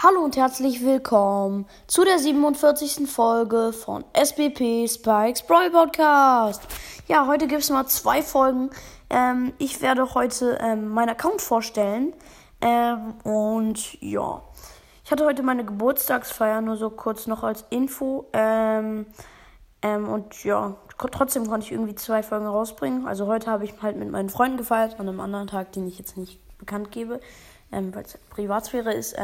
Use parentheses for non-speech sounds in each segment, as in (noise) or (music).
Hallo und herzlich willkommen zu der 47. Folge von SBP Spikes Brawl Podcast. Ja, heute gibt es mal zwei Folgen. Ähm, ich werde heute ähm, meinen Account vorstellen. Ähm, und ja, ich hatte heute meine Geburtstagsfeier, nur so kurz noch als Info. Ähm, ähm, und ja, trotzdem konnte ich irgendwie zwei Folgen rausbringen. Also heute habe ich halt mit meinen Freunden gefeiert, an einem anderen Tag, den ich jetzt nicht bekannt gebe, ähm, weil es Privatsphäre ist.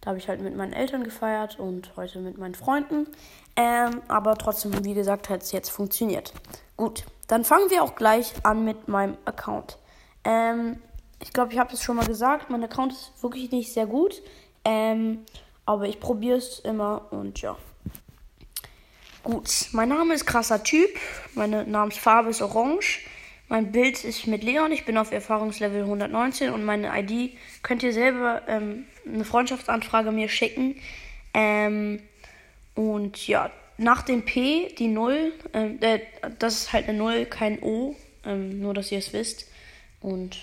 Da habe ich halt mit meinen Eltern gefeiert und heute mit meinen Freunden. Ähm, aber trotzdem, wie gesagt, hat es jetzt funktioniert. Gut, dann fangen wir auch gleich an mit meinem Account. Ähm, ich glaube, ich habe es schon mal gesagt, mein Account ist wirklich nicht sehr gut. Ähm, aber ich probiere es immer und ja. Gut, mein Name ist krasser Typ. Meine Namensfarbe ist orange. Mein Bild ist mit Leon. Ich bin auf Erfahrungslevel 119 und meine ID könnt ihr selber ähm, eine Freundschaftsanfrage mir schicken. Ähm, und ja, nach dem P die 0, ähm, äh, das ist halt eine 0, kein O. Ähm, nur, dass ihr es wisst. Und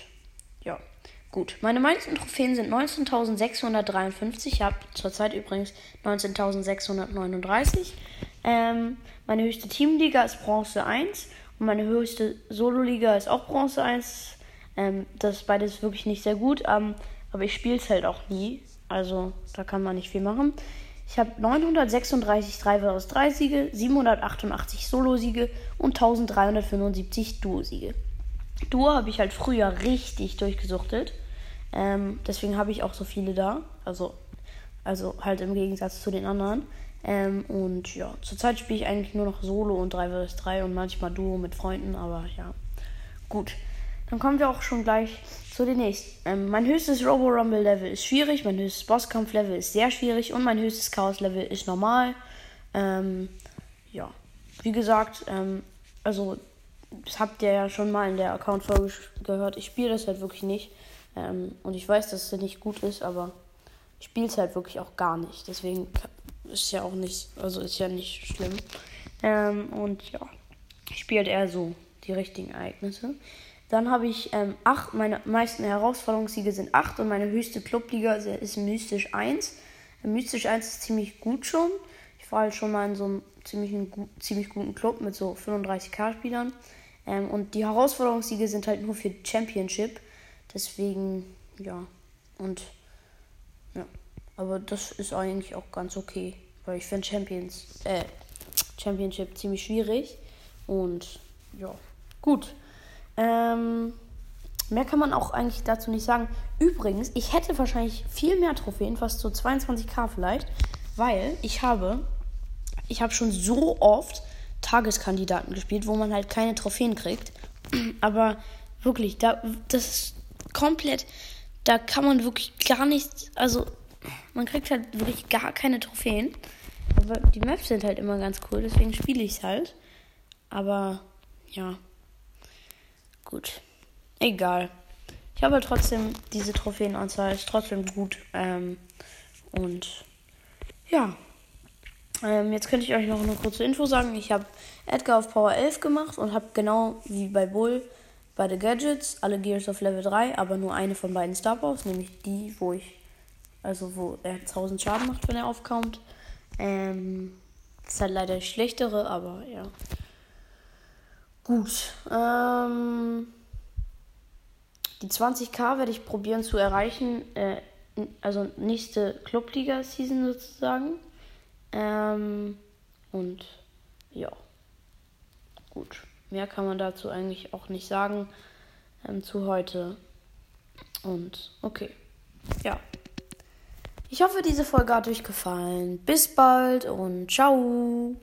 ja, gut. Meine meisten Trophäen sind 19.653. Ich habe zurzeit übrigens 19.639. Ähm, meine höchste Teamliga ist Bronze 1. Und meine höchste Solo-Liga ist auch Bronze 1. Ähm, das ist beides wirklich nicht sehr gut, ähm, aber ich spiele es halt auch nie. Also da kann man nicht viel machen. Ich habe 936 3 vs 3 Siege, 788 Solo-Siege und 1375 Duo-Siege. Duo habe ich halt früher richtig durchgesuchtet. Ähm, deswegen habe ich auch so viele da. Also, also halt im Gegensatz zu den anderen. Ähm, und ja, zurzeit spiele ich eigentlich nur noch Solo und 3 vs 3 und manchmal Duo mit Freunden, aber ja. Gut. Dann kommen wir auch schon gleich zu den nächsten. Ähm, mein höchstes Robo Rumble Level ist schwierig, mein höchstes Bosskampf Level ist sehr schwierig und mein höchstes Chaos Level ist normal. Ähm, ja, wie gesagt, ähm, also das habt ihr ja schon mal in der Account-Folge gehört. Ich spiele das halt wirklich nicht. Ähm, und ich weiß, dass es nicht gut ist, aber es halt wirklich auch gar nicht. Deswegen ist ja auch nicht, also ist ja nicht schlimm. Ähm, und ja, halt eher so die richtigen Ereignisse. Dann habe ich ähm, acht, meine meisten Herausforderungssiege sind acht und meine höchste Clubliga ist Mystisch 1. Mystisch 1 ist ziemlich gut schon. Ich war halt schon mal in so einem ziemlich, ziemlich guten Club mit so 35k-Spielern. Ähm, und die Herausforderungssiege sind halt nur für Championship. Deswegen, ja. Und ja. Aber das ist eigentlich auch ganz okay. Weil ich finde Champions, äh, Championship ziemlich schwierig. Und ja, gut. Ähm, mehr kann man auch eigentlich dazu nicht sagen. Übrigens, ich hätte wahrscheinlich viel mehr Trophäen, fast so 22k vielleicht, weil ich habe, ich habe schon so oft Tageskandidaten gespielt, wo man halt keine Trophäen kriegt. (clears throat) Aber wirklich, da, das ist komplett, da kann man wirklich gar nichts, also man kriegt halt wirklich gar keine Trophäen. Aber die Maps sind halt immer ganz cool, deswegen spiele ich es halt. Aber ja. Gut. Egal. Ich habe halt trotzdem diese Trophäenanzahl, ist trotzdem gut. Ähm, und ja. Ähm, jetzt könnte ich euch noch eine kurze Info sagen. Ich habe Edgar auf Power 11 gemacht und habe genau wie bei Bull beide Gadgets, alle Gears auf Level 3, aber nur eine von beiden Star Powers, nämlich die, wo ich also wo er 1000 Schaden macht, wenn er aufkommt. Ähm, ist halt leider schlechtere, aber ja. Gut. Ähm, die 20k werde ich probieren zu erreichen. Äh, also nächste Clubliga-Season sozusagen. Ähm, und ja. Gut. Mehr kann man dazu eigentlich auch nicht sagen ähm, zu heute. Und okay. Ja. Ich hoffe, diese Folge hat euch gefallen. Bis bald und ciao.